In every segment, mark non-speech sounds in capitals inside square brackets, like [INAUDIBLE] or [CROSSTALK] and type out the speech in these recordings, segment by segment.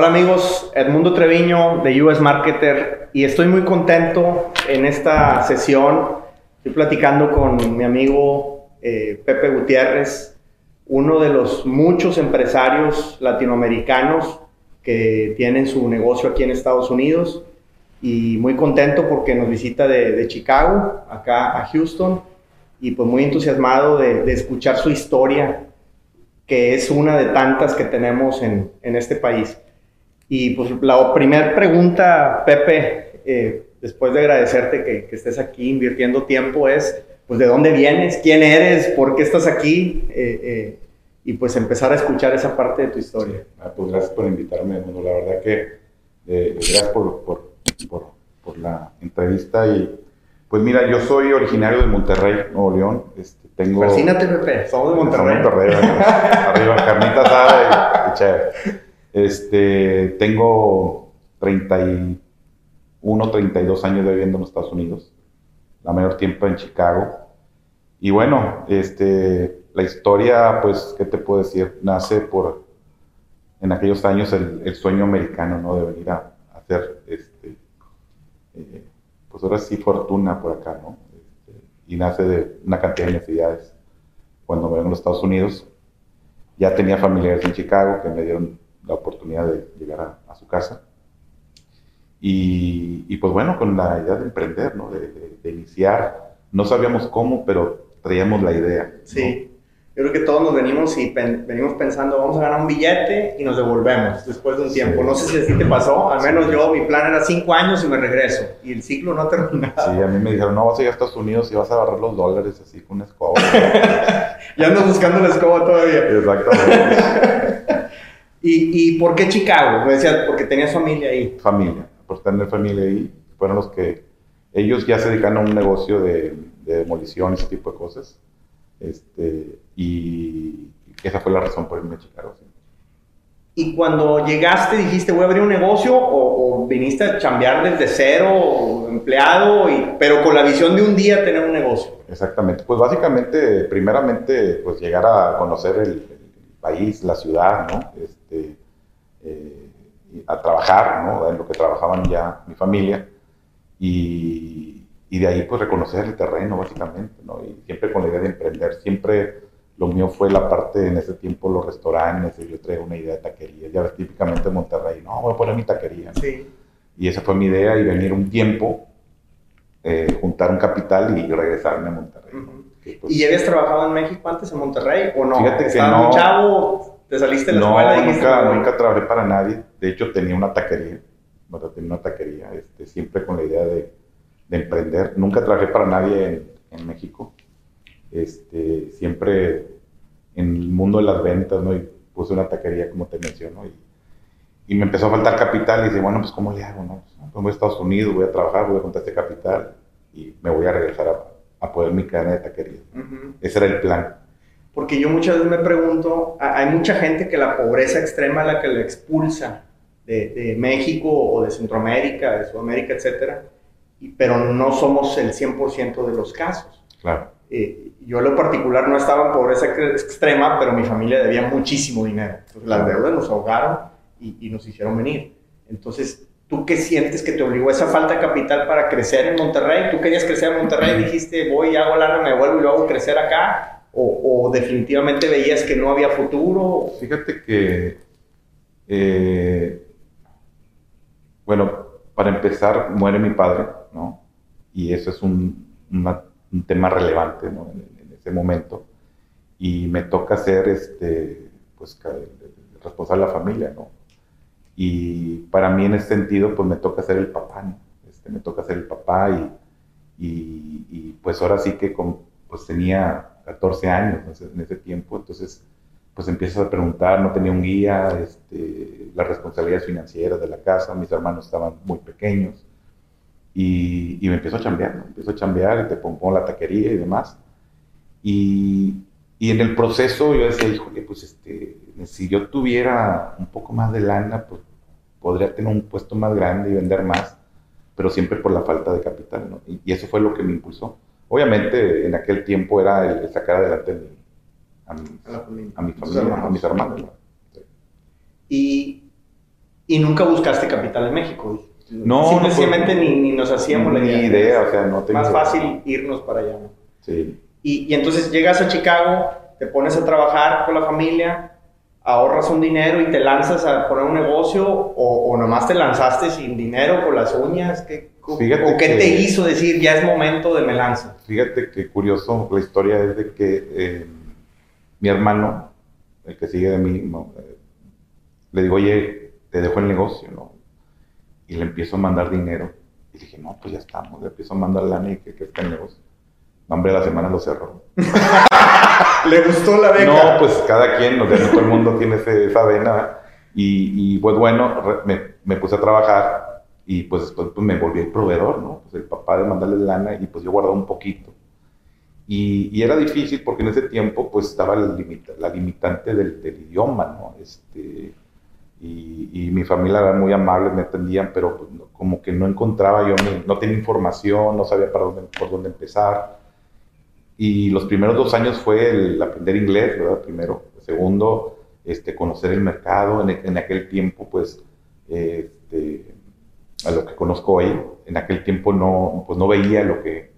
Hola amigos, Edmundo Treviño de US Marketer y estoy muy contento en esta sesión. Estoy platicando con mi amigo eh, Pepe Gutiérrez, uno de los muchos empresarios latinoamericanos que tienen su negocio aquí en Estados Unidos y muy contento porque nos visita de, Chicago, acá a Houston y pues muy entusiasmado de, escuchar su historia, que es una de tantas que tenemos en, en este país. Y pues la primera pregunta, Pepe, eh, después de agradecerte que, estés aquí invirtiendo tiempo, es, pues, ¿de dónde vienes? ¿Quién eres? ¿Por qué estás aquí? Eh, eh, y pues empezar a escuchar esa parte de tu historia. Ah, pues gracias por invitarme, bueno, la verdad que gracias por, por, por, la entrevista y pues mira, yo soy originario de Monterrey, Nuevo León. Este, tengo... Fascínate, Pepe, somos de Monterrey. Monterrey, [LAUGHS] arriba, carnita asada y, y. Este, tengo 31, 32 años de viviendo en Estados Unidos, la mayor tiempo en Chicago. Y bueno, este, la historia, pues, ¿qué te puedo decir? Nace por, en aquellos años, el, sueño americano, ¿no? De venir a, hacer, este, eh, pues ahora sí, fortuna por acá, ¿no? Este, y nace de una cantidad de necesidades. Cuando me vengo a los Estados Unidos, ya tenía familiares en Chicago que me dieron la oportunidad de llegar a, su casa. Y, pues bueno, con la idea de emprender, ¿no? De, iniciar. No sabíamos cómo, pero traíamos la idea. Sí. Yo creo que todos nos venimos y venimos pensando, vamos a ganar un billete y nos devolvemos después de un tiempo. No sé si así te pasó, al menos yo, mi plan era cinco años y me regreso. Y el ciclo no ha terminado. Sí, a mí me dijeron, no, vas a ir a Estados Unidos y vas a agarrar los dólares así con una escoba. [LAUGHS] ya ando buscando la escoba todavía. Exactamente. [LAUGHS] ¿Y, ¿Y por qué Chicago? Me decía, porque tenías familia ahí. Familia, por tener familia ahí. Fueron los que. Ellos ya se dedican a un negocio de, de demolición, ese tipo de cosas. Este, y esa fue la razón por irme a Chicago. ¿Y cuando llegaste dijiste voy a abrir un negocio o, viniste a chambear desde cero, empleado, y, pero con la visión de un día tener un negocio? Exactamente. Pues básicamente, primeramente, pues llegar a conocer el, país, la ciudad, ¿no? Este, eh, a trabajar, ¿no? En lo que trabajaban ya mi familia. Y, y, de ahí, pues, reconocer el terreno, básicamente, ¿no? Y siempre con la idea de emprender. Siempre lo mío fue la parte, en ese tiempo, los restaurantes. Yo traía una idea de taquería. Ya ves, típicamente en Monterrey, no, voy a poner mi taquería. Sí. Y esa fue mi idea, y venir un tiempo, eh, juntar un capital y regresarme a Monterrey. Pues, ¿Y habías trabajado en México antes, en Monterrey, o no? Fíjate que no. chavo? ¿Te saliste de la escuela? Y nunca, nunca trabajé para nadie. De hecho, tenía una taquería. tenía una taquería, este, siempre con la idea de, de, emprender. Nunca trabajé para nadie en, en, México. Este, siempre en el mundo de las ventas, ¿no? Y puse una taquería, como te menciono, y, y me empezó a faltar capital. Y dije, bueno, pues, ¿cómo le hago, no? Pues, voy a Estados Unidos, voy a trabajar, voy a contar este capital y me voy a regresar a, a poder mi cadena de taquería. Ese era el plan. Porque yo muchas veces me pregunto, hay mucha gente que la pobreza extrema la que le expulsa de, de México o de Centroamérica, de Sudamérica, etcétera, pero no somos el 100% de los casos. Claro. Eh, yo en lo particular no estaba en pobreza extrema, pero mi familia debía muchísimo dinero. Entonces las deudas nos ahogaron y, y nos hicieron venir. Entonces, ¿Tú qué sientes que te obligó esa falta de capital para crecer en Monterrey? ¿Tú querías crecer en Monterrey y dijiste, voy, hago lana, me vuelvo y luego crecer acá? ¿O, definitivamente veías que no había futuro? Fíjate que, eh, bueno, para empezar, muere mi padre, ¿no? Y eso es un, un tema relevante, ¿no? En, en, ese momento. Y me toca ser, este, pues, responsable de la familia, ¿no? Y para mí en ese sentido, pues me toca ser el papá, ¿no? Este, me toca ser el papá y, y, pues ahora sí que con, pues tenía 14 años en ese tiempo, entonces pues empiezas a preguntar, no tenía un guía, este, las responsabilidades financieras de la casa, mis hermanos estaban muy pequeños y, y me empiezo a chambear, ¿no? empiezo a chambear y te pongo la taquería y demás. Y, y en el proceso yo decía, híjole, pues este, si yo tuviera un poco más de lana, pues podría tener un puesto más grande y vender más, pero siempre por la falta de capital, ¿no? Y, eso fue lo que me impulsó. Obviamente, en aquel tiempo era el, sacar adelante a, mi, familia, a, mis hermanos. Y Y nunca buscaste capital en México. No, Simplemente ni, ni, nos hacíamos la idea. idea. o sea, no tengo Más fácil irnos para allá. Sí. Y, y entonces llegas a Chicago, te pones a trabajar con la familia, ahorras un dinero y te lanzas a poner un negocio o, o nomás te lanzaste sin dinero con las uñas? ¿Qué, ¿O qué te hizo decir ya es momento de me lanzo? Fíjate que curioso, la historia es de que eh, mi hermano, el que sigue de mí, eh, le digo, oye, te dejo el negocio, ¿no? Y le empiezo a mandar dinero. Y dije, no, pues ya estamos, le empiezo a mandar lana y que, que está el negocio. Nombre de la semana lo cerró. [LAUGHS] ¿Le gustó la beca? No, pues cada quien, todo el mundo tiene esa vena. Y, y pues bueno, me, me, puse a trabajar y pues después pues, me volví el proveedor, ¿no? Pues el papá de mandarle lana y pues yo guardaba un poquito. Y, y era difícil porque en ese tiempo pues estaba la, la limitante del, del, idioma, ¿no? Este, y, y, mi familia era muy amable, me atendían, pero pues, como que no encontraba yo, no tenía información, no sabía para dónde, por dónde empezar. Y los primeros dos años fue el aprender inglés, ¿verdad? Primero. Segundo, este, conocer el mercado. En, en aquel tiempo, pues, este, a lo que conozco hoy, en aquel tiempo no, pues no veía lo que,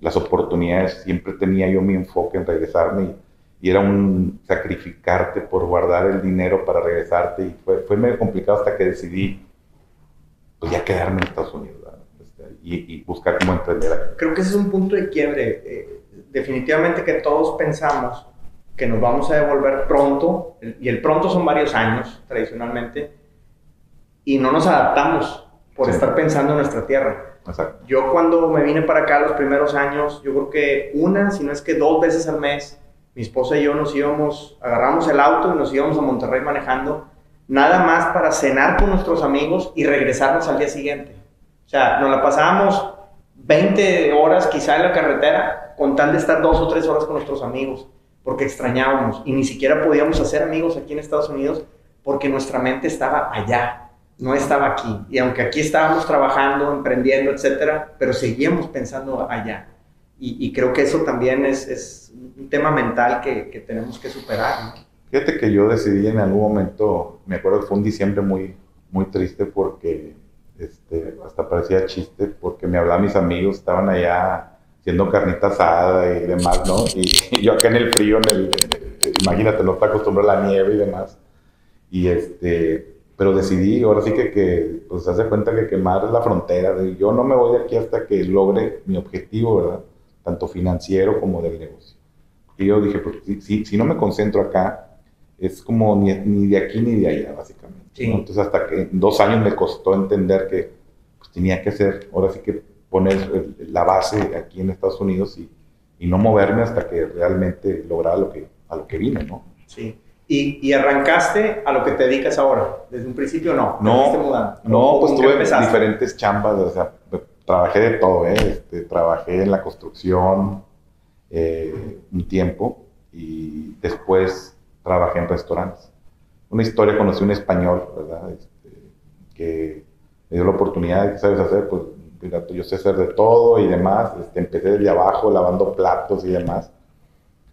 las oportunidades. Siempre tenía yo mi enfoque en regresarme y, era un sacrificarte por guardar el dinero para regresarte. Y fue, fue medio complicado hasta que decidí, pues ya quedarme en Estados Unidos. Este, y, y, buscar cómo emprender Creo que ese es un punto de quiebre. Eh, definitivamente que todos pensamos que nos vamos a devolver pronto, y el pronto son varios años tradicionalmente, y no nos adaptamos por estar pensando en nuestra tierra. Yo cuando me vine para acá los primeros años, yo creo que una, si no es que dos veces al mes, mi esposa y yo nos íbamos, agarramos el auto y nos íbamos a Monterrey manejando, nada más para cenar con nuestros amigos y regresarnos al día siguiente. O sea, nos la pasábamos 20 horas quizá en la carretera con tal de estar dos o tres horas con nuestros amigos, porque extrañábamos y ni siquiera podíamos hacer amigos aquí en Estados Unidos porque nuestra mente estaba allá, no estaba aquí. Y aunque aquí estábamos trabajando, emprendiendo, etcétera, pero seguíamos pensando allá. Y, creo que eso también es, es un tema mental que, que tenemos que superar. Fíjate que yo decidí en algún momento, me acuerdo que fue un diciembre muy, muy triste porque este, hasta parecía chiste porque me hablaban mis amigos, estaban allá haciendo carnita asada y demás, ¿no? Y, yo acá en el frío, en el, imagínate, no te acostumbro a la nieve y demás. Y este, pero decidí, ahora sí que, que pues se hace cuenta que quemar la frontera, yo no me voy de aquí hasta que logre mi objetivo, ¿verdad? Tanto financiero como del negocio. Y yo dije, pues si, si no me concentro acá, es como ni, ni de aquí ni de allá, básicamente. Entonces, hasta que dos años me costó entender que pues, tenía que hacer, ahora sí que poner la base aquí en Estados Unidos y, y, no moverme hasta que realmente lograra lo que, a lo que vine, ¿no? Sí. ¿Y, ¿Y, arrancaste a lo que te dedicas ahora? ¿Desde un principio no? No, no pues tuve diferentes chambas, o sea, trabajé de todo, ¿eh? Este, trabajé en la construcción eh, un tiempo y después trabajé en restaurantes una historia, conocí un español, ¿verdad? Este, que me dio la oportunidad, ¿qué sabes hacer? Pues yo sé hacer de todo y demás. Este, empecé desde abajo lavando platos y demás,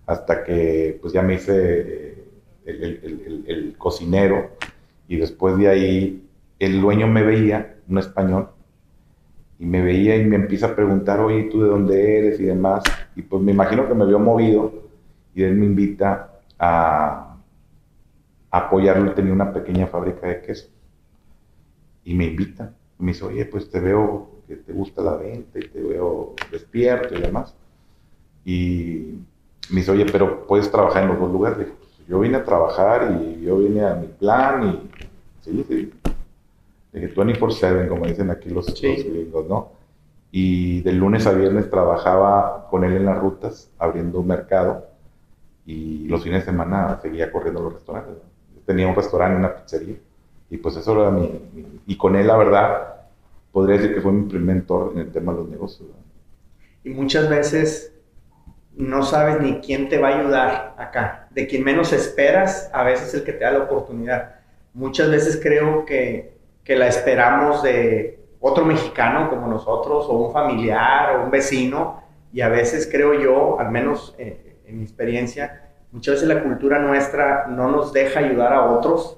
hasta que pues ya me hice eh, el, cocinero y después de ahí el dueño me veía, un español, y me veía y me empieza a preguntar, oye, ¿tú de dónde eres? y demás. Y pues me imagino que me vio movido y él me invita a apoyarlo. tenía una pequeña fábrica de queso. Y me invita. me dice, oye, pues te veo que te gusta la venta y te veo despierto y demás. Y me dice, oye, pero puedes trabajar en los dos lugares. Dije, pues, yo vine a trabajar y yo vine a mi plan y sí, sí. Dije, 24-7, como dicen aquí los, gringos, ¿no? Y de lunes a viernes trabajaba con él en las rutas, abriendo un mercado. Y los fines de semana seguía corriendo los restaurantes tenía un restaurante, una pizzería. Y pues eso era mi, Y con él, la verdad, podría decir que fue mi primer mentor en el tema de los negocios. Y muchas veces no sabes ni quién te va a ayudar acá. De quien menos esperas, a veces es el que te da la oportunidad. Muchas veces creo que, que la esperamos de otro mexicano como nosotros, o un familiar, o un vecino, y a veces creo yo, al menos eh, en mi experiencia, Muchas veces la cultura nuestra no nos deja ayudar a otros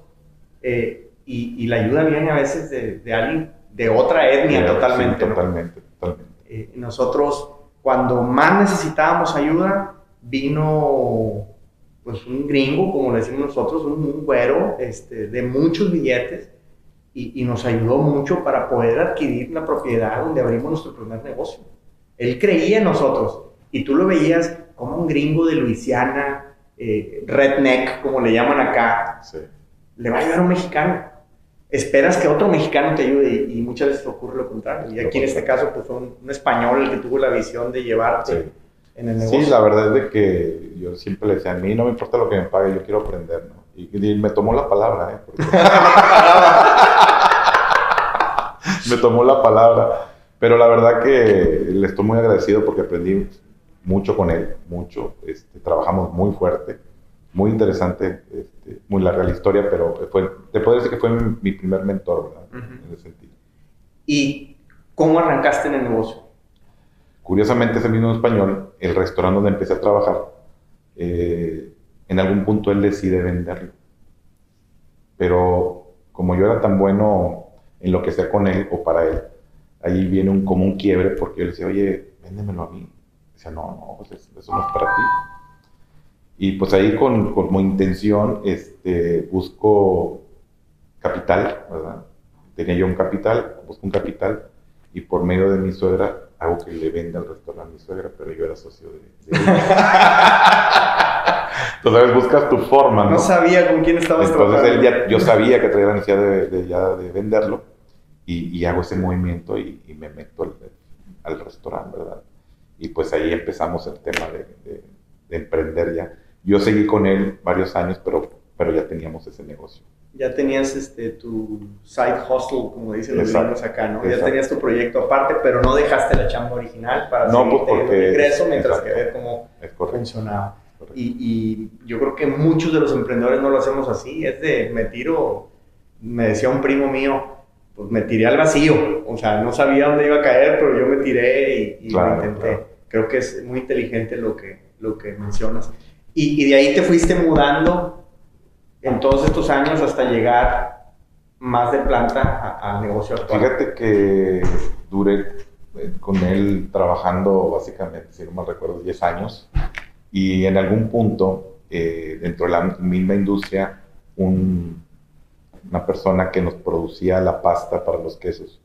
eh, y, la ayuda viene a veces de, alguien de otra etnia totalmente. totalmente, totalmente. Eh, nosotros, cuando más necesitábamos ayuda, vino pues un gringo, como le decimos nosotros, un, güero este, de muchos billetes y, y, nos ayudó mucho para poder adquirir la propiedad donde abrimos nuestro primer negocio. Él creía en nosotros y tú lo veías como un gringo de Luisiana, eh, redneck, como le llaman acá, le va a ayudar a un mexicano. Esperas que otro mexicano te ayude y, muchas veces ocurre lo contrario. Y aquí en este caso, pues fue un, español el que tuvo la visión de llevarte en el negocio. Sí, la verdad es de que yo siempre le decía, a mí no me importa lo que me pague, yo quiero aprender, ¿no? Y, me tomó la palabra, ¿eh? [LAUGHS] me tomó la palabra. Pero la verdad que le estoy muy agradecido porque aprendí mucho con él, mucho. Este, trabajamos muy fuerte, muy interesante, este, muy larga la historia, pero fue, te puedo decir que fue mi, primer mentor, ¿verdad? En ese sentido. ¿Y cómo arrancaste en el negocio? Curiosamente, ese mismo español, el restaurante donde empecé a trabajar, eh, en algún punto él decide venderlo. Pero como yo era tan bueno en lo que sea con él o para él, ahí viene un, como un quiebre porque yo le decía, oye, véndemelo a mí no, no, pues eso no es para ti. Y pues ahí con, como intención este, busco capital, ¿verdad? Tenía yo un capital, busco un capital y por medio de mi suegra hago que le venda el restaurante a mi suegra, pero yo era socio de... [LAUGHS] Entonces buscas tu forma, ¿no? No sabía con quién estabas Entonces él ya, yo sabía que traía la necesidad de, ya de venderlo y, y, hago ese movimiento y, me meto al, al restaurante, ¿verdad? y pues ahí empezamos el tema de, emprender ya. Yo seguí con él varios años, pero, pero ya teníamos ese negocio. Ya tenías este, tu side hustle, como dicen los gringos acá, ¿no? Ya tenías tu proyecto aparte, pero no dejaste la chamba original para no, pues porque, ingreso mientras que ver cómo funcionaba. Y, y, yo creo que muchos de los emprendedores no lo hacemos así, es de me tiro, me decía un primo mío, pues me tiré al vacío, o sea, no sabía dónde iba a caer, pero yo me tiré y, lo intenté. Creo que es muy inteligente lo que, lo que mencionas. Y, de ahí te fuiste mudando en todos estos años hasta llegar más de planta al negocio actual. Fíjate que duré eh, con él trabajando básicamente, si no mal recuerdo, 10 años. Y en algún punto, eh, dentro de la misma industria, un, una persona que nos producía la pasta para los quesos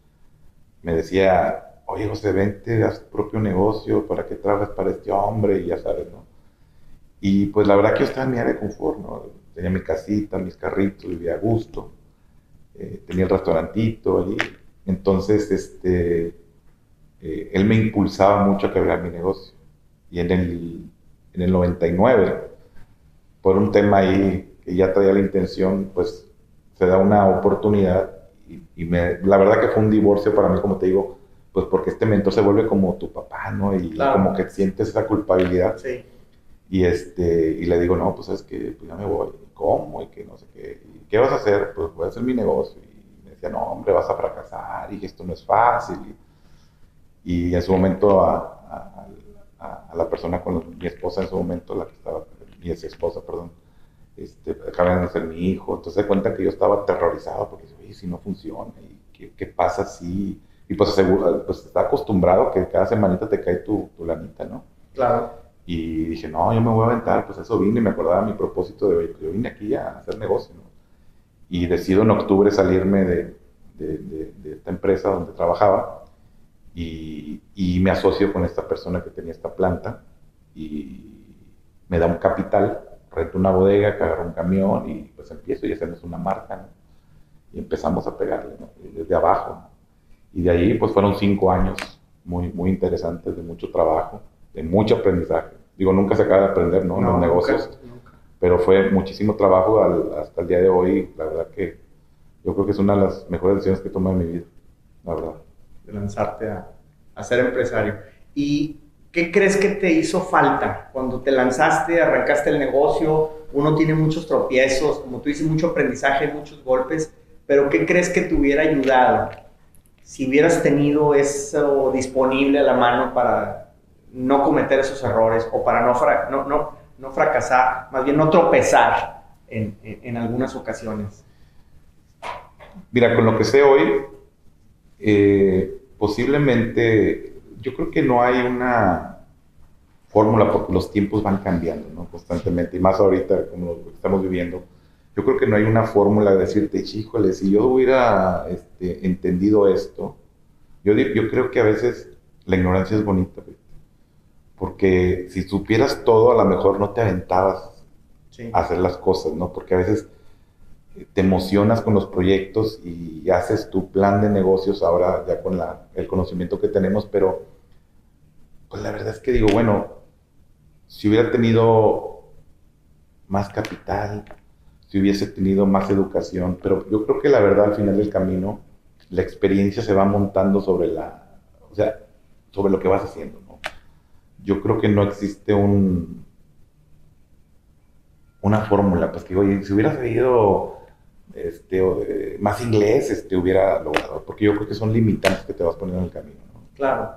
me decía, oye José, vente, haz tu propio negocio, ¿para que trabajes para este hombre? Y ya sabes, ¿no? Y pues la verdad que yo estaba en mi área de confort, ¿no? Tenía mi casita, mis carritos, vivía a gusto, eh, tenía el restaurantito allí. Entonces, este, eh, él me impulsaba mucho a que abriera mi negocio. Y en el, en el 99, por un tema ahí que ya traía la intención, pues se da una oportunidad y, y me, la verdad que fue un divorcio para mí, como te digo, pues porque este mentor se vuelve como tu papá, ¿no? Y como que sientes esa culpabilidad. Sí. Y, este, y le digo, no, pues es que pues ya me voy. ¿Cómo? Y que no sé qué. ¿Qué vas a hacer? Pues voy a hacer mi negocio. Y me decía, no, hombre, vas a fracasar y esto no es fácil. Y, en su momento a, a, la persona con mi esposa en su momento, la que estaba, mi ex esposa, perdón, este, acaban de ser mi hijo. Entonces se cuenta que yo estaba aterrorizado porque, oye, si no funciona, ¿y qué, qué pasa si y pues, pues está acostumbrado que cada semanita te cae tu, tu lanita, ¿no? Claro. Y dije, no, yo me voy a aventar, pues eso vine me acordaba mi propósito de, yo vine aquí a hacer negocio, ¿no? Y decido en octubre salirme de, de, esta empresa donde trabajaba y, y, me asocio con esta persona que tenía esta planta y me da un capital, rento una bodega, agarro un camión y pues empiezo y hacemos una marca, ¿no? Y empezamos a pegarle, ¿no? Desde abajo, ¿no? Y de ahí pues fueron cinco años muy, muy interesantes, de mucho trabajo, de mucho aprendizaje. Digo, nunca se acaba de aprender, ¿no? En los negocios. Pero fue muchísimo trabajo hasta el día de hoy. La verdad que yo creo que es una de las mejores decisiones que tomado en mi vida, la verdad. De lanzarte a, a ser empresario. ¿Y qué crees que te hizo falta cuando te lanzaste, arrancaste el negocio? Uno tiene muchos tropiezos, como tú dices, mucho aprendizaje, muchos golpes, pero ¿qué crees que te hubiera ayudado si hubieras tenido eso disponible a la mano para no cometer esos errores o para no, no, no, no fracasar, más bien no tropezar en, en, algunas ocasiones? Mira, con lo que sé hoy, eh, posiblemente, yo creo que no hay una fórmula porque los tiempos van cambiando, ¿no? Constantemente, y más ahorita como lo que estamos viviendo. Yo creo que no hay una fórmula de decirte, híjole, si yo hubiera este, entendido esto, yo, yo creo que a veces la ignorancia es bonita, porque si supieras todo, a lo mejor no te aventabas a hacer las cosas, ¿no? Porque a veces te emocionas con los proyectos y haces tu plan de negocios ahora ya con la, el conocimiento que tenemos, pero pues la verdad es que digo, bueno, si hubiera tenido más capital, si hubiese tenido más educación, pero yo creo que la verdad al final del camino, la experiencia se va montando sobre la, o sea, sobre lo que vas haciendo. Yo creo que no existe un, una fórmula, pues que, oye, si hubiera sabido este, más inglés este, hubiera logrado, porque yo creo que son limitantes que te vas poniendo en el camino. Claro.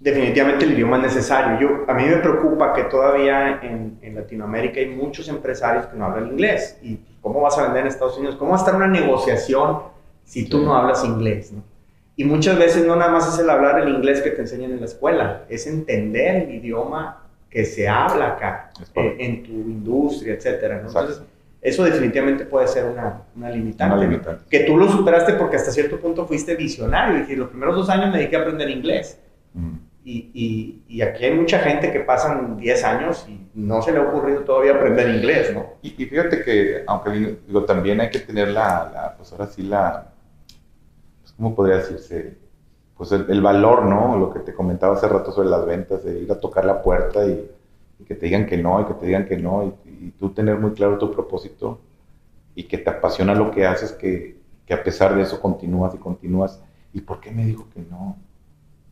Definitivamente el idioma es necesario. Yo, a mí me preocupa que todavía en, en, Latinoamérica hay muchos empresarios que no hablan inglés. ¿Y cómo vas a vender en Estados Unidos? ¿Cómo va a estar una negociación si tú no hablas inglés? ¿no? Y muchas veces no nada más es el hablar el inglés que te enseñan en la escuela, es entender el idioma que se habla acá, eh, en tu industria, etcétera. Entonces, eso definitivamente puede ser una, una, limitante, Que tú lo superaste porque hasta cierto punto fuiste visionario. Dije, los primeros dos años me dediqué a aprender inglés. Y, y, y, aquí hay mucha gente que pasan 10 años y no se le ha ocurrido todavía aprender inglés, ¿no? Y, fíjate que, aunque digo, también hay que tener la, la pues ahora sí la, ¿cómo podría decirse? Pues el, el, valor, ¿no? Lo que te comentaba hace rato sobre las ventas, de ir a tocar la puerta y, que te digan que no, y que te digan que no, y y tú tener muy claro tu propósito y que te apasiona lo que haces, que, que, a pesar de eso continúas y continúas. ¿Y por qué me dijo que no?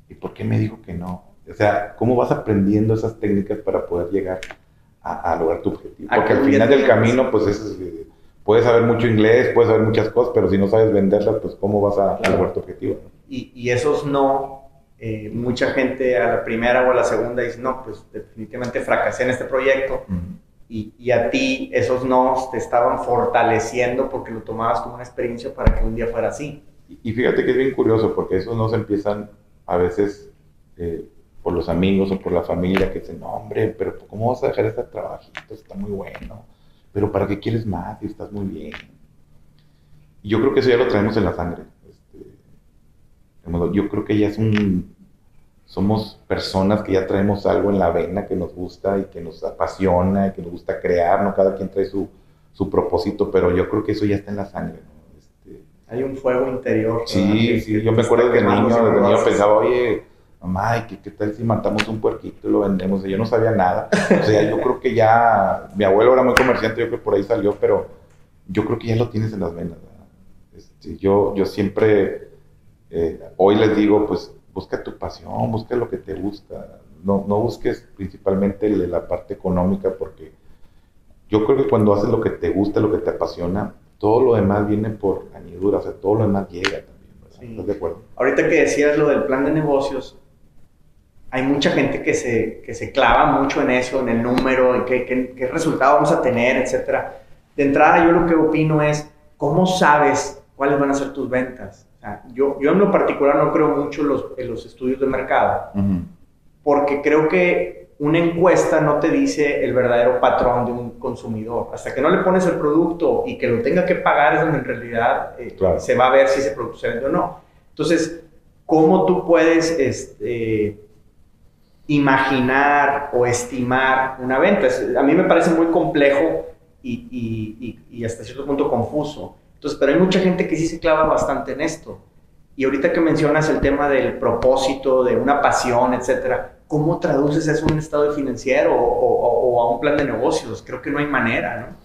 ¿Y por qué me dijo que no? O sea, ¿cómo vas aprendiendo esas técnicas para poder llegar a, lograr tu objetivo? Porque al final del camino, pues es, eh, puedes saber mucho inglés, puedes saber muchas cosas, pero si no sabes venderlas, pues ¿cómo vas a, lograr tu objetivo? Y, y, esos no, eh, mucha gente a la primera o a la segunda dice, no, pues definitivamente fracasé en este proyecto y, a ti esos no te estaban fortaleciendo porque lo tomabas como una experiencia para que un día fuera así. Y, fíjate que es bien curioso porque esos no se empiezan a veces eh, por los amigos o por la familia que dicen, no hombre, pero ¿cómo vas a dejar este trabajito? Está muy bueno. Pero ¿para qué quieres más? Y estás muy bien. Y yo creo que eso ya lo traemos en la sangre. Este, yo creo que ya es un, somos personas que ya traemos algo en la vena que nos gusta y que nos apasiona y que nos gusta crear, ¿no? Cada quien trae su, su propósito, pero yo creo que eso ya está en la sangre, ¿no? Este... Hay un fuego interior. Sí, sí, yo me acuerdo que de niño, de niño pensaba, oye, mamá, ¿qué, ¿qué, tal si matamos un puerquito y lo vendemos? Yo no sabía nada. O sea, yo creo que ya, mi abuelo era muy comerciante, yo creo que por ahí salió, pero yo creo que ya lo tienes en las venas. Este, yo, yo siempre, eh, hoy les digo, pues busca tu pasión, busca lo que te gusta, no, no busques principalmente la parte económica porque yo creo que cuando haces lo que te gusta, lo que te apasiona, todo lo demás viene por añadidura, o sea, todo lo demás llega también, ¿estás de acuerdo? Ahorita que decías lo del plan de negocios, hay mucha gente que se, que se clava mucho en eso, en el número, en qué, qué, qué resultado vamos a tener, etcétera. De entrada, yo lo que opino es, ¿cómo sabes cuáles van a ser tus ventas? yo, yo en lo particular no creo mucho los, en los estudios de mercado, porque creo que una encuesta no te dice el verdadero patrón de un consumidor. Hasta que no le pones el producto y que lo tenga que pagar es donde en realidad eh, se va a ver si ese producto se vende o no. Entonces, ¿cómo tú puedes este, imaginar o estimar una venta? a mí me parece muy complejo y, y, y hasta cierto punto confuso. Entonces, pero hay mucha gente que sí se clava bastante en esto. Y ahorita que mencionas el tema del propósito, de una pasión, etcétera, ¿cómo traduces eso a un estado financiero o, a un plan de negocios? Creo que no hay manera, ¿no?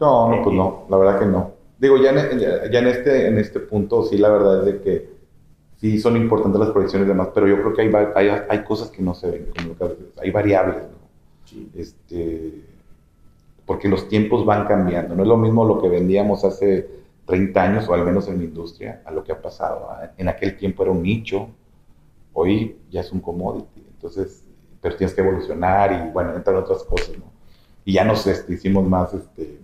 No, no, pues no, la verdad que no. Digo, ya en, ya en, este, en este punto, sí, la verdad es de que sí son importantes las proyecciones y demás, pero yo creo que hay, hay, hay cosas que no se ven, como hay variables, ¿no? Sí. Este, porque los tiempos van cambiando, no es lo mismo lo que vendíamos hace 30 años, o al menos en mi industria, a lo que ha pasado. En aquel tiempo era un nicho, hoy ya es un commodity. Entonces, pero tienes que evolucionar y, bueno, entran otras cosas, ¿no? Y ya nos este, hicimos más, este,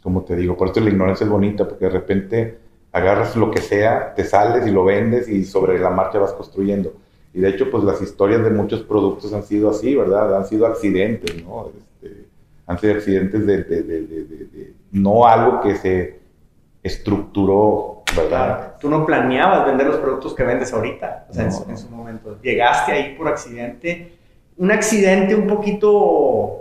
como te digo, por esto la ignorancia es bonita, porque de repente agarras lo que sea, te sales y lo vendes y sobre la marcha vas construyendo. Y de hecho, pues las historias de muchos productos han sido así, ¿verdad? Han sido accidentes, ¿no? Este, han sido accidentes de, de, de, de, no algo que se estructuró, ¿verdad? Tú no planeabas vender los productos que vendes ahorita, o sea, en, su, en, su, momento. Llegaste ahí por accidente. Un accidente un poquito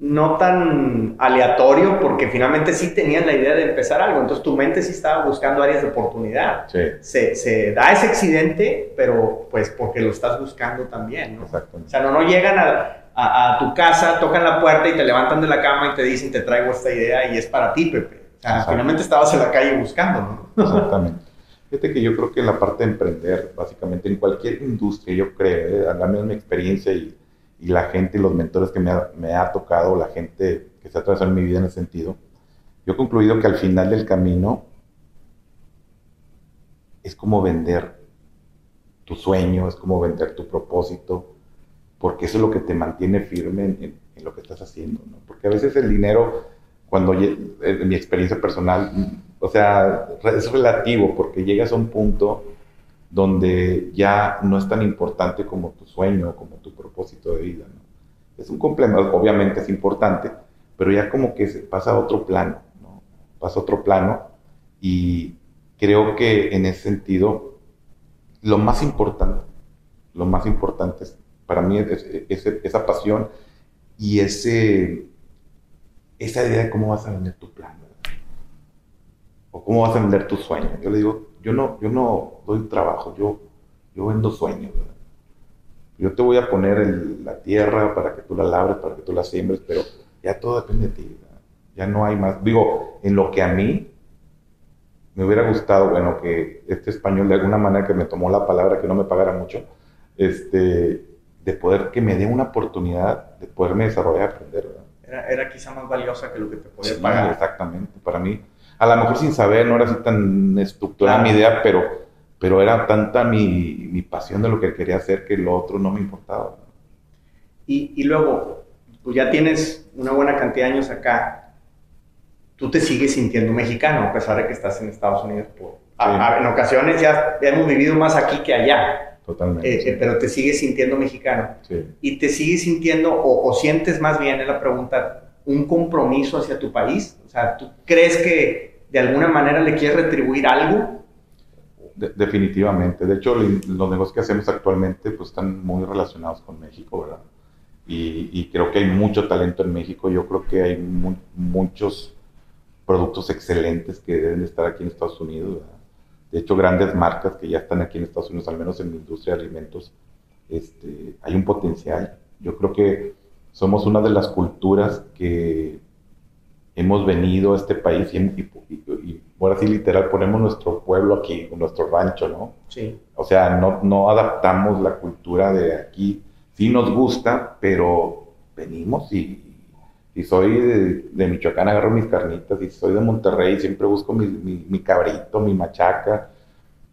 no tan aleatorio, porque finalmente sí tenías la idea de empezar algo, entonces tu mente sí estaba buscando áreas de oportunidad. Sí. Se, se, da ese accidente, pero pues porque lo estás buscando también, ¿no? Exacto. O sea, no, no llegan a, a, a, tu casa, tocan la puerta y te levantan de la cama y te dicen, te traigo esta idea y es para ti, Pepe. O sea, finalmente estabas en la calle buscando, ¿no? [LAUGHS] Exactamente. Fíjate que yo creo que la parte de emprender, básicamente en cualquier industria, yo creo, ¿eh? a la misma experiencia y y la gente y los mentores que me ha, me ha tocado, la gente que se ha atravesado en mi vida en ese sentido, yo he concluido que al final del camino es como vender tu sueño, es como vender tu propósito, porque eso es lo que te mantiene firme en, lo que estás haciendo, ¿no? Porque a veces el dinero, cuando en mi experiencia personal, o sea, es relativo, porque llegas a un punto donde ya no es tan importante como tu sueño, como propósito de vida. ¿no? Es un complemento, obviamente es importante, pero ya como que se pasa a otro plano, ¿no? pasa a otro plano y creo que en ese sentido lo más importante, lo más importante es, para mí es, es, esa pasión y ese, esa idea de cómo vas a vender tu plan, o cómo vas a vender tu sueño. Yo le digo, yo no, yo no doy trabajo, yo, yo vendo sueños. ¿verdad? Yo te voy a poner el, la tierra para que tú la labres, para que tú la siembres, pero ya todo depende de ti. ¿verdad? Ya no hay más. Digo, en lo que a mí me hubiera gustado, bueno, que este español de alguna manera que me tomó la palabra, que no me pagara mucho, este, de poder que me dé una oportunidad de poderme desarrollar, aprender. ¿verdad? Era, era quizá más valiosa que lo que te podía Sí, pagar. exactamente. Para mí, a lo mejor sin saber, no era así tan estructurada mi idea, pero, pero era tanta mi, mi pasión de lo que quería hacer que lo otro no me importaba. Y, y luego, tú ya tienes una buena cantidad de años acá, tú te sigues sintiendo mexicano, a pesar de que estás en Estados Unidos. Por, a- a- en ocasiones ya hemos vivido más aquí que allá, Totalmente. eh, sí. eh, pero te sigues sintiendo mexicano. Sí. Y te sigues sintiendo, o, o sientes más bien, es la pregunta, un compromiso hacia tu país. O sea, ¿tú crees que de alguna manera le quieres retribuir algo? De- definitivamente. De hecho, los negocios que hacemos actualmente pues, están muy relacionados con México, ¿verdad? Y, creo que hay mucho talento en México. Yo creo que hay mu- muchos productos excelentes que deben de estar aquí en Estados Unidos. De hecho, grandes marcas que ya están aquí en Estados Unidos, al menos en la industria de alimentos, este, hay un potencial. Yo creo que somos una de las culturas que hemos venido a este país y, y por así literal ponemos nuestro pueblo aquí, nuestro rancho, ¿no? Sí. O sea, no, no adaptamos la cultura de aquí. Sí nos gusta, pero venimos y, y soy de, de Michoacán, agarro mis carnitas, y soy de Monterrey, siempre busco mi, mi, mi cabrito, mi machaca.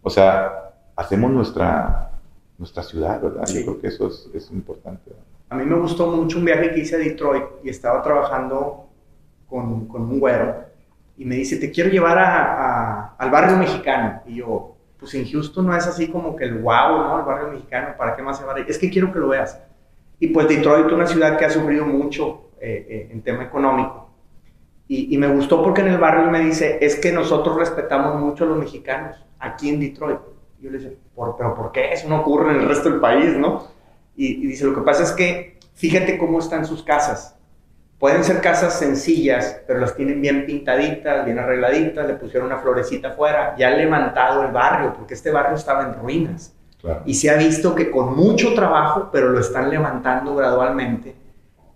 O sea, hacemos nuestra, nuestra ciudad, ¿verdad? Sí. Yo creo que eso es, es importante. ¿verdad? A mí me gustó mucho un viaje que hice a Detroit y estaba trabajando con, con un güero y me dice, te quiero llevar a, a- al barrio mexicano. Y yo, pues en Houston no es así como que el wow, ¿no? El barrio mexicano, ¿para qué más se va? Es que quiero que lo veas. Y pues Detroit, una ciudad que ha sufrido mucho eh, eh, en tema económico. Y, y me gustó porque en el barrio me dice, es que nosotros respetamos mucho a los mexicanos aquí en Detroit. Y yo le dije, ¿Por, pero ¿por qué? Eso no ocurre en el resto del país, ¿no? Y, y dice, lo que pasa es que fíjate cómo están sus casas. Pueden ser casas sencillas, pero las tienen bien pintaditas, bien arregladitas, le pusieron una florecita afuera, ya han levantado el barrio, porque este barrio estaba en ruinas. Claro. Y se ha visto que con mucho trabajo, pero lo están levantando gradualmente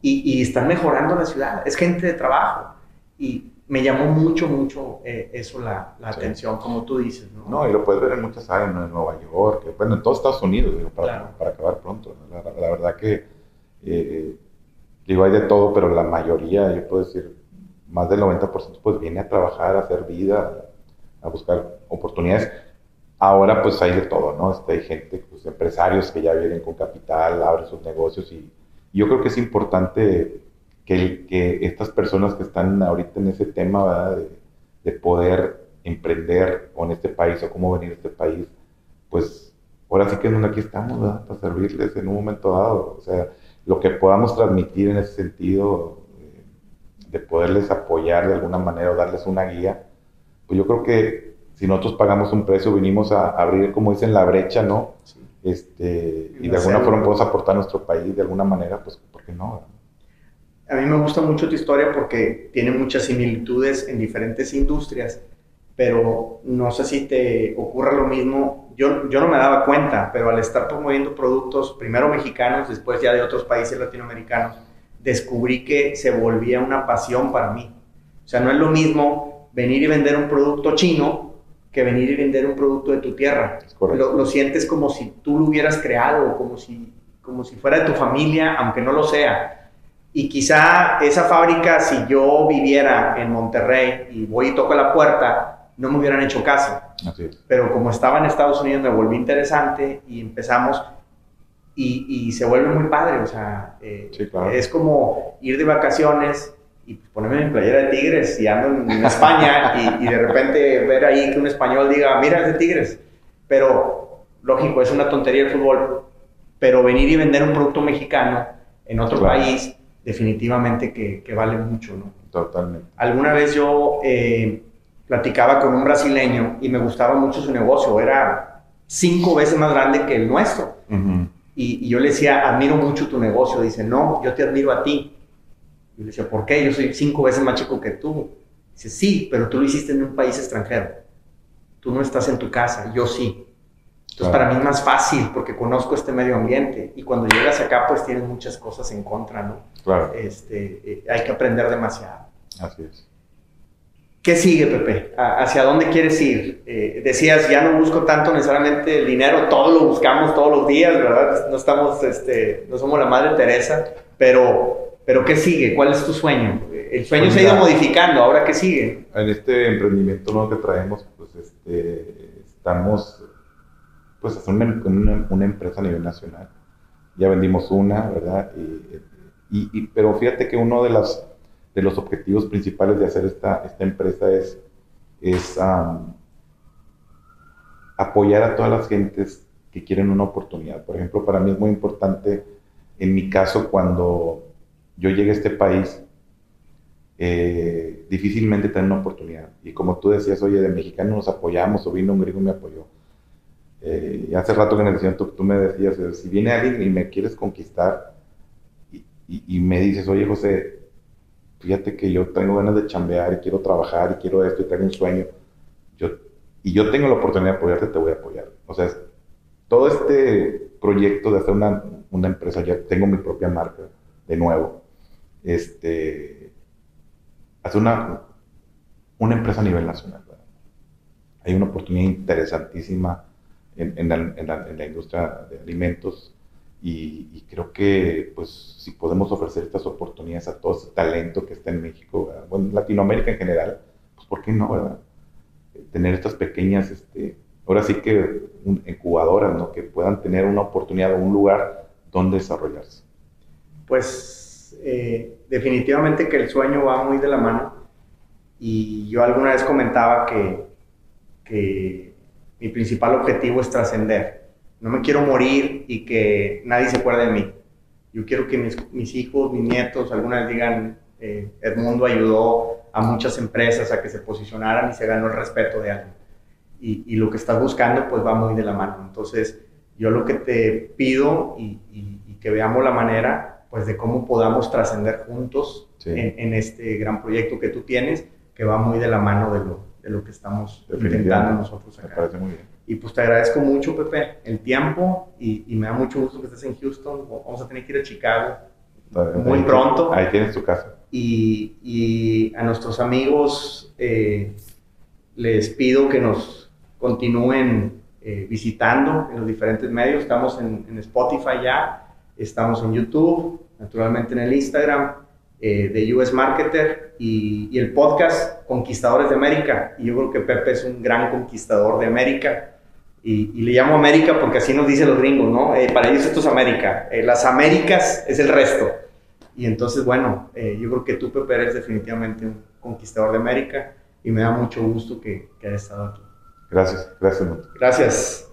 y, y están mejorando la ciudad. Es gente de trabajo. Y me llamó mucho, mucho eh, eso la, la Sí. atención, como tú dices, ¿no? No, y lo puedes ver en muchas áreas, ¿no? en Nueva York, bueno, en todos Estados Unidos, digo, para, Claro. para acabar pronto. ¿no? La, la verdad que, eh, digo, hay de todo, pero la mayoría, yo puedo decir, más del 90% pues viene a trabajar, a hacer vida, a buscar oportunidades. Ahora pues hay de todo, ¿no? Este, hay gente, pues empresarios que ya vienen con capital, abren sus negocios y, yo creo que es importante que, que estas personas que están ahorita en ese tema, ¿verdad? De, de poder emprender en este país o cómo venir a este país, pues ahora sí que aquí estamos, ¿verdad? Para servirles en un momento dado. O sea, lo que podamos transmitir en ese sentido, eh, de poderles apoyar de alguna manera o darles una guía, pues yo creo que si nosotros pagamos un precio, vinimos a abrir, como dicen, la brecha, ¿no? Este, y de alguna forma podemos aportar a nuestro país de alguna manera, pues, ¿por qué no? A mí me gusta mucho tu historia porque tiene muchas similitudes en diferentes industrias, pero no sé si te ocurre lo mismo. Yo, yo no me daba cuenta, pero al estar promoviendo productos, primero mexicanos, después ya de otros países latinoamericanos, descubrí que se volvía una pasión para mí. O sea, no es lo mismo venir y vender un producto chino que venir y vender un producto de tu tierra. Lo, lo, sientes como si tú lo hubieras creado, como si, como si fuera de tu familia, aunque no lo sea. Y quizá esa fábrica, si yo viviera en Monterrey y voy y toco la puerta, no me hubieran hecho caso. Pero como estaba en Estados Unidos, me volví interesante y empezamos y, y se vuelve muy padre. O sea, eh, es como ir de vacaciones y pues, ponerme mi playera de Tigres y ando en, España [LAUGHS] y, de repente ver ahí que un español diga, mira, es de Tigres. Pero, lógico, es una tontería el fútbol, pero venir y vender un producto mexicano en otro país, definitivamente que, que, vale mucho, ¿no? Totalmente. Alguna vez yo eh, platicaba con un brasileño y me gustaba mucho su negocio, era cinco veces más grande que el nuestro. y, y yo le decía, admiro mucho tu negocio. Dice, no, yo te admiro a ti y le decía, ¿por qué? Yo soy cinco veces más chico que tú. Dice, sí, pero tú lo hiciste en un país extranjero. Tú no estás en tu casa, yo sí. Entonces para mí es más fácil porque conozco este medio ambiente y cuando llegas acá pues tienes muchas cosas en contra, ¿no? Claro. Este, eh, hay que aprender demasiado. Así es. ¿Qué sigue, Pepe? ¿Hacia dónde quieres ir? Eh, decías, ya no busco tanto necesariamente el dinero, todo lo buscamos todos los días, ¿verdad? No estamos, este, no somos la Madre Teresa, pero pero ¿qué sigue? ¿Cuál es tu sueño? El sueño pues se ha ido modificando, ¿ahora qué sigue? En este emprendimiento nuevo que traemos, pues este, estamos pues haciendo una, una, empresa a nivel nacional. Ya vendimos una, ¿verdad? Y, pero fíjate que uno de, las, de los objetivos principales de hacer esta, esta empresa es, es apoyar a todas las gentes que quieren una oportunidad. Por ejemplo, para mí es muy importante, en mi caso, cuando yo llegué a este país, eh, difícilmente tengo una oportunidad. Y como tú decías, oye, de mexicano nos apoyamos, o vino un gringo y me apoyó. Eh, y hace rato que en el tú, tú me decías, eh, si viene alguien y me quieres conquistar y, y, me dices, oye, José, fíjate que yo tengo ganas de chambear y quiero trabajar y quiero esto y tengo un sueño, yo, y yo tengo la oportunidad de apoyarte, te voy a apoyar. O sea, todo este proyecto de hacer una, una empresa, ya tengo mi propia marca de nuevo este, hacer una, una empresa a nivel nacional. Hay una oportunidad interesantísima en, la, industria de alimentos y, creo que pues si podemos ofrecer estas oportunidades a todo ese talento que está en México, bueno, en Latinoamérica en general, pues ¿por qué no, verdad? Tener estas pequeñas, este, ahora sí que incubadoras, ¿no? Que puedan tener una oportunidad o un lugar donde desarrollarse. Pues eh, definitivamente que el sueño va muy de la mano. Y yo alguna vez comentaba que, que mi principal objetivo es trascender. No me quiero morir y que nadie se acuerde de mí. Yo quiero que mis, mis hijos, mis nietos, alguna vez digan, eh, Edmundo ayudó a muchas empresas a que se posicionaran y se ganó el respeto de alguien. Y, y, lo que estás buscando pues va muy de la mano. Entonces yo lo que te pido y, y, y que veamos la manera pues de cómo podamos trascender juntos en, este gran proyecto que tú tienes, que va muy de la mano de lo, de lo que estamos intentando nosotros acá. Me parece muy bien. Y pues te agradezco mucho, Pepe, el tiempo y, y, me da mucho gusto que estés en Houston. Vamos a tener que ir a Chicago muy pronto. Ahí tienes tu casa. Y, y a nuestros amigos eh, les pido que nos continúen eh, visitando en los diferentes medios. Estamos en, en Spotify ya Estamos en YouTube, naturalmente en el Instagram eh, de US Marketer y, el podcast Conquistadores de América. Y yo creo que Pepe es un gran conquistador de América. Y, le llamo América porque así nos dicen los gringos, ¿no? Eh, para ellos esto es América. Eh, las Américas es el resto. Y entonces, bueno, yo creo que tú, Pepe, eres definitivamente un conquistador de América. y me da mucho gusto que, que haya estado aquí. Gracias, gracias. Gracias.